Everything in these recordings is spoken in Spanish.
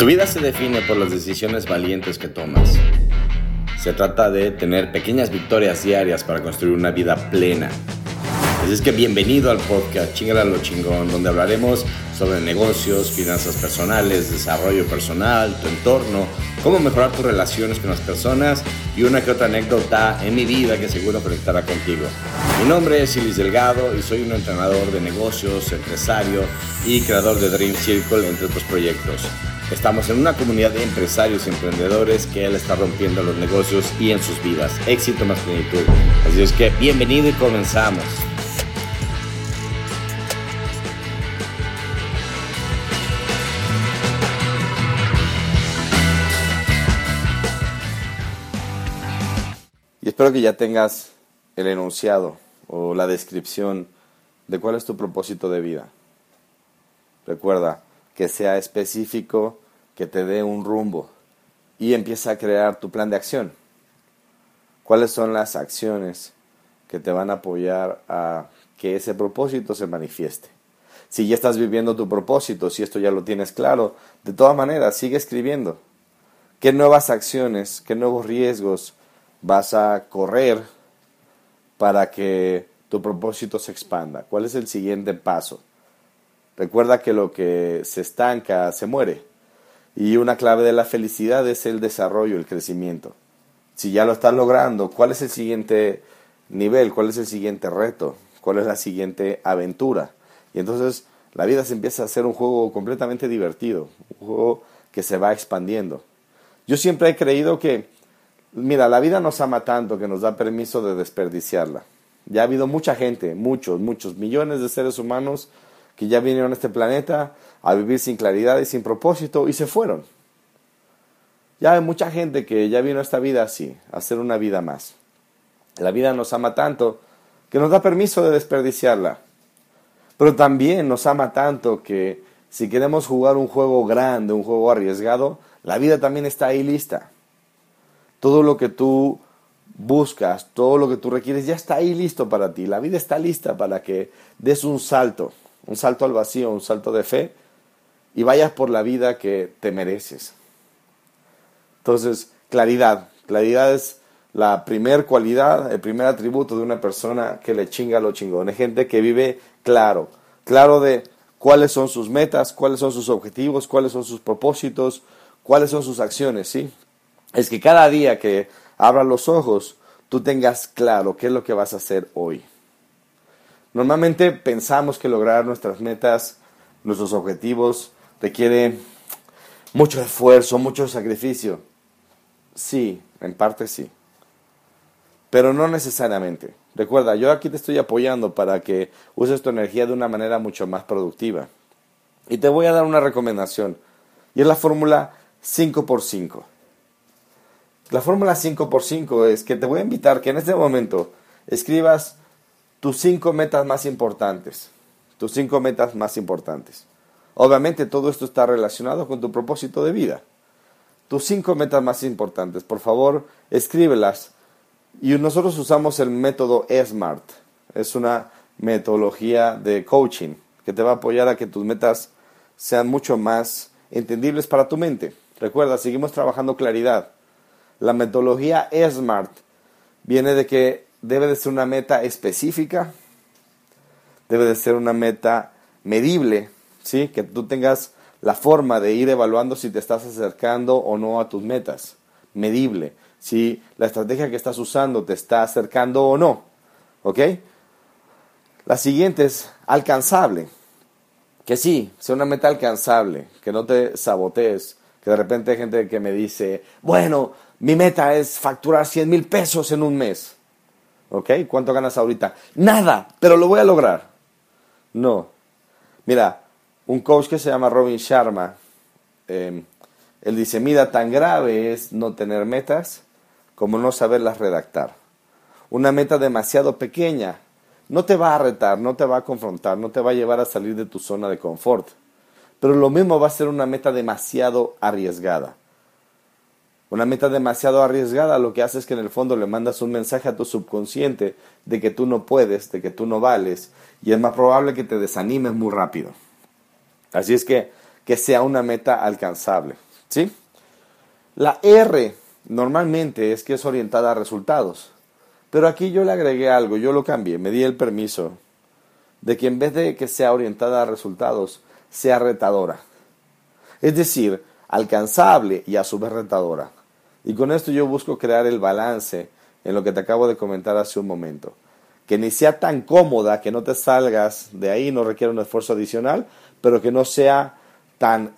Tu vida se define por las decisiones valientes que tomas. Se trata de tener pequeñas victorias diarias para construir una vida plena. Así es que bienvenido al podcast Chingala lo chingón, donde hablaremos sobre negocios, finanzas personales, desarrollo personal, tu entorno, cómo mejorar tus relaciones con las personas y una que otra anécdota en mi vida que seguro conectará contigo. Mi nombre es Ilis Delgado y soy un entrenador de negocios, empresario y creador de Dream Circle, entre otros proyectos. Estamos en una comunidad de empresarios y emprendedores que él está rompiendo los negocios y en sus vidas. Éxito más plenitud. Así es que bienvenido y comenzamos. Y espero que ya tengas el enunciado o la descripción de cuál es tu propósito de vida. Recuerda, que sea específico, que te dé un rumbo y empieza a crear tu plan de acción. ¿Cuáles son las acciones que te van a apoyar a que ese propósito se manifieste? Si ya estás viviendo tu propósito, si esto ya lo tienes claro, de todas maneras, sigue escribiendo. ¿Qué nuevas acciones, qué nuevos riesgos vas a correr para que tu propósito se expanda? ¿Cuál es el siguiente paso? Recuerda que lo que se estanca se muere. Y una clave de la felicidad es el desarrollo, el crecimiento. Si ya lo estás logrando, ¿cuál es el siguiente nivel? ¿Cuál es el siguiente reto? ¿Cuál es la siguiente aventura? Y entonces la vida se empieza a hacer un juego completamente divertido, un juego que se va expandiendo. Yo siempre he creído que, mira, la vida nos ama tanto que nos da permiso de desperdiciarla. Ya ha habido mucha gente, muchos, muchos millones de seres humanos que ya vinieron a este planeta a vivir sin claridad y sin propósito y se fueron. Ya hay mucha gente que ya vino a esta vida así, a hacer una vida más. La vida nos ama tanto que nos da permiso de desperdiciarla. Pero también nos ama tanto que si queremos jugar un juego grande, un juego arriesgado, la vida también está ahí lista. Todo lo que tú buscas, todo lo que tú requieres, ya está ahí listo para ti. La vida está lista para que des un salto un salto al vacío, un salto de fe, y vayas por la vida que te mereces. Entonces, claridad. Claridad es la primer cualidad, el primer atributo de una persona que le chinga lo chingón. Es gente que vive claro, claro de cuáles son sus metas, cuáles son sus objetivos, cuáles son sus propósitos, cuáles son sus acciones, ¿sí? Es que cada día que abras los ojos, tú tengas claro qué es lo que vas a hacer hoy. Normalmente pensamos que lograr nuestras metas, nuestros objetivos, requiere mucho esfuerzo, mucho sacrificio. Sí, en parte sí. Pero no necesariamente. Recuerda, yo aquí te estoy apoyando para que uses tu energía de una manera mucho más productiva. Y te voy a dar una recomendación. Y es la fórmula 5x5. La fórmula 5x5 es que te voy a invitar que en este momento escribas tus cinco metas más importantes. Tus cinco metas más importantes. Obviamente todo esto está relacionado con tu propósito de vida. Tus cinco metas más importantes, por favor, escríbelas. Y nosotros usamos el método SMART. Es una metodología de coaching que te va a apoyar a que tus metas sean mucho más entendibles para tu mente. Recuerda, seguimos trabajando claridad. La metodología SMART viene de que debe de ser una meta específica, debe de ser una meta medible, ¿sí? que tú tengas la forma de ir evaluando si te estás acercando o no a tus metas, medible, si la estrategia que estás usando te está acercando o no, ¿ok? La siguiente es alcanzable, que sí, sea una meta alcanzable, que no te sabotees, que de repente hay gente que me dice, bueno, mi meta es facturar 100 mil pesos en un mes. ¿Ok? ¿Cuánto ganas ahorita? Nada, pero lo voy a lograr. No. Mira, un coach que se llama Robin Sharma, em, él dice, mira, tan grave es no tener metas como no saberlas redactar. Una meta demasiado pequeña no te va a retar, no te va a confrontar, no te va a llevar a salir de tu zona de confort. Pero lo mismo va a ser una meta demasiado arriesgada. Una meta demasiado arriesgada lo que hace es que en el fondo le mandas un mensaje a tu subconsciente de que tú no puedes, de que tú no vales, y es más probable que te desanimes muy rápido. Así es que que sea una meta alcanzable. ¿Sí? La R normalmente es que es orientada a resultados. Pero aquí yo le agregué algo, yo lo cambié, me di el permiso de que en vez de que sea orientada a resultados, sea retadora. Es decir, alcanzable y a su vez retadora. Y con esto yo busco crear el balance en lo que te acabo de comentar hace un momento. Que ni sea tan cómoda que no te salgas de ahí, no requiere un esfuerzo adicional, pero que no sea tan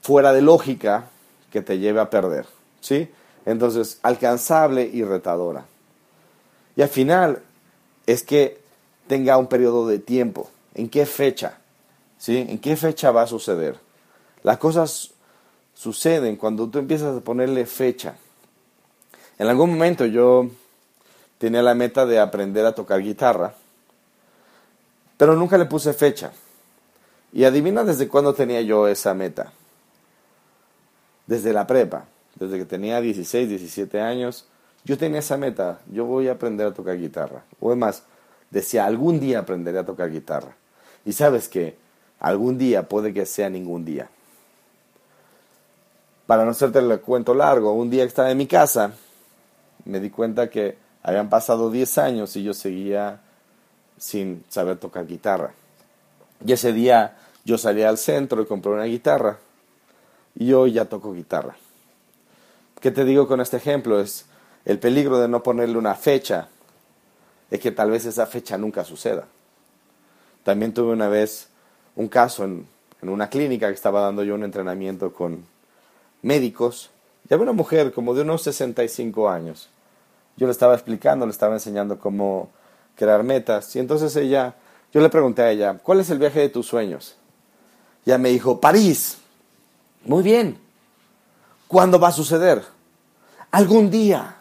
fuera de lógica que te lleve a perder. ¿Sí? Entonces, alcanzable y retadora. Y al final es que tenga un periodo de tiempo. ¿En qué fecha? ¿Sí? ¿En qué fecha va a suceder? Las cosas suceden cuando tú empiezas a ponerle fecha. En algún momento yo tenía la meta de aprender a tocar guitarra, pero nunca le puse fecha. Y adivina desde cuándo tenía yo esa meta. Desde la prepa, desde que tenía 16, 17 años, yo tenía esa meta, yo voy a aprender a tocar guitarra. O además, decía, algún día aprenderé a tocar guitarra. Y sabes que algún día puede que sea ningún día para no hacerte el cuento largo, un día que estaba en mi casa, me di cuenta que habían pasado 10 años y yo seguía sin saber tocar guitarra. Y ese día yo salí al centro y compré una guitarra y yo ya toco guitarra. ¿Qué te digo con este ejemplo? Es el peligro de no ponerle una fecha, es que tal vez esa fecha nunca suceda. También tuve una vez un caso en una clínica que estaba dando yo un entrenamiento con médicos, y había una mujer como de unos 65 años. Yo le estaba explicando, le estaba enseñando cómo crear metas, y entonces ella, yo le pregunté a ella, ¿cuál es el viaje de tus sueños? Y ella me dijo, París. Muy bien. ¿Cuándo va a suceder? Algún día.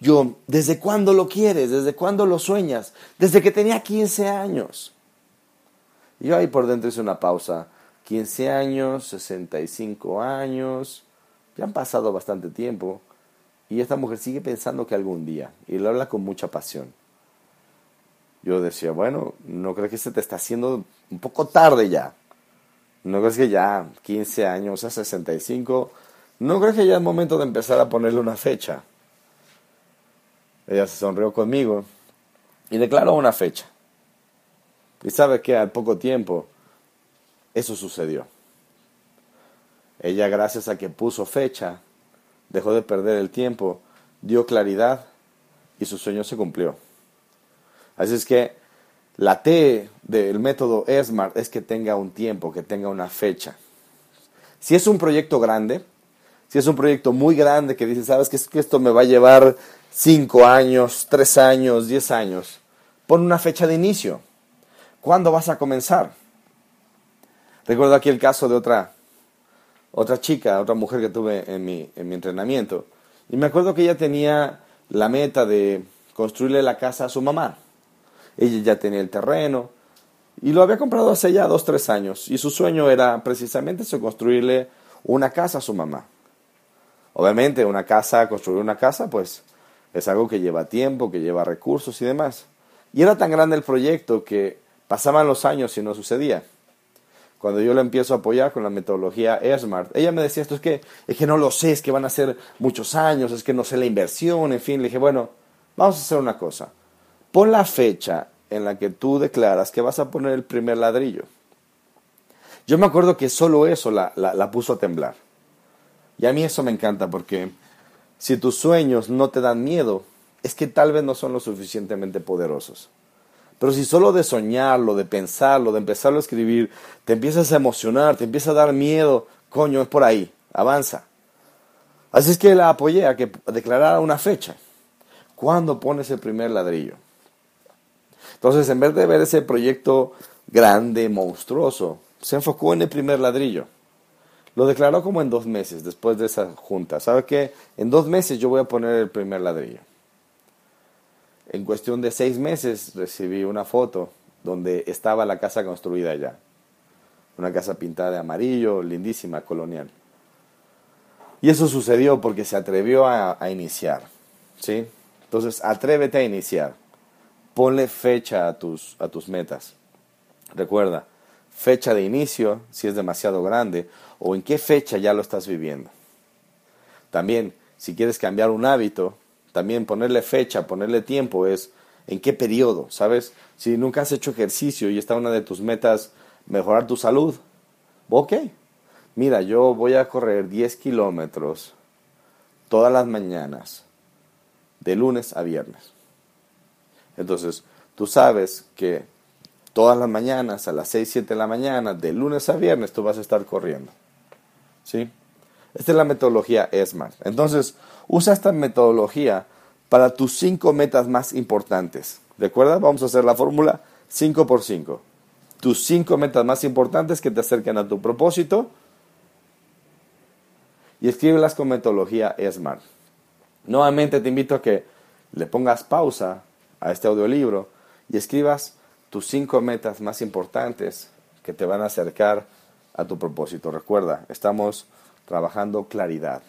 Yo, ¿desde cuándo lo quieres? ¿Desde cuándo lo sueñas? Desde que tenía 15 años. Y yo ahí por dentro hice una pausa 15 años, 65 años, ya han pasado bastante tiempo y esta mujer sigue pensando que algún día y lo habla con mucha pasión. Yo decía, bueno, ¿no crees que se te está haciendo un poco tarde ya? ¿No crees que ya 15 años a 65? ¿No crees que ya es momento de empezar a ponerle una fecha? Ella se sonrió conmigo y declaró una fecha. Y sabe que al poco tiempo eso sucedió. Ella, gracias a que puso fecha, dejó de perder el tiempo, dio claridad y su sueño se cumplió. Así es que la T del método SMART es que tenga un tiempo, que tenga una fecha. Si es un proyecto grande, si es un proyecto muy grande que dice, sabes que esto me va a llevar 5 años, 3 años, 10 años, pon una fecha de inicio. ¿Cuándo vas a comenzar? Recuerdo aquí el caso de otra, otra chica, otra mujer que tuve en mi, en mi entrenamiento. Y me acuerdo que ella tenía la meta de construirle la casa a su mamá. Ella ya tenía el terreno y lo había comprado hace ya dos, tres años. Y su sueño era precisamente eso, construirle una casa a su mamá. Obviamente una casa, construir una casa, pues es algo que lleva tiempo, que lleva recursos y demás. Y era tan grande el proyecto que pasaban los años y no sucedía cuando yo la empiezo a apoyar con la metodología AirSmart, ella me decía esto, es que, es que no lo sé, es que van a ser muchos años, es que no sé la inversión, en fin, le dije, bueno, vamos a hacer una cosa, pon la fecha en la que tú declaras que vas a poner el primer ladrillo. Yo me acuerdo que solo eso la, la puso a temblar. Y a mí eso me encanta porque si tus sueños no te dan miedo, es que tal vez no son lo suficientemente poderosos. Pero si solo de soñarlo, de pensarlo, de empezarlo a escribir, te empiezas a emocionar, te empieza a dar miedo, coño, es por ahí, avanza. Así es que la apoyé a que declarara una fecha. ¿Cuándo pones el primer ladrillo? Entonces, en vez de ver ese proyecto grande, monstruoso, se enfocó en el primer ladrillo. Lo declaró como en dos meses después de esa junta. ¿Sabe qué? En dos meses yo voy a poner el primer ladrillo. En cuestión de seis meses recibí una foto donde estaba la casa construida ya. Una casa pintada de amarillo, lindísima, colonial. Y eso sucedió porque se atrevió a, iniciar. ¿sí? Entonces, atrévete a iniciar. Ponle fecha a tus, a tus metas. Recuerda, fecha de inicio, si es demasiado grande, o en qué fecha ya lo estás viviendo. También, si quieres cambiar un hábito, también ponerle fecha, ponerle tiempo es en qué periodo, ¿sabes? Si nunca has hecho ejercicio y está una de tus metas mejorar tu salud, ok, mira, yo voy a correr 10 kilómetros todas las mañanas, de lunes a viernes. Entonces, tú sabes que todas las mañanas, a las 6, 7 de la mañana, de lunes a viernes, tú vas a estar corriendo. ¿Sí? Esta es la metodología ESMART. Entonces, usa esta metodología para tus cinco metas más importantes. ¿Recuerda? Vamos a hacer la fórmula 5 por 5. Tus cinco metas más importantes que te acerquen a tu propósito y escríbelas con metodología SMART. Nuevamente te invito a que le pongas pausa a este audiolibro y escribas tus cinco metas más importantes que te van a acercar a tu propósito. Recuerda, estamos trabajando claridad.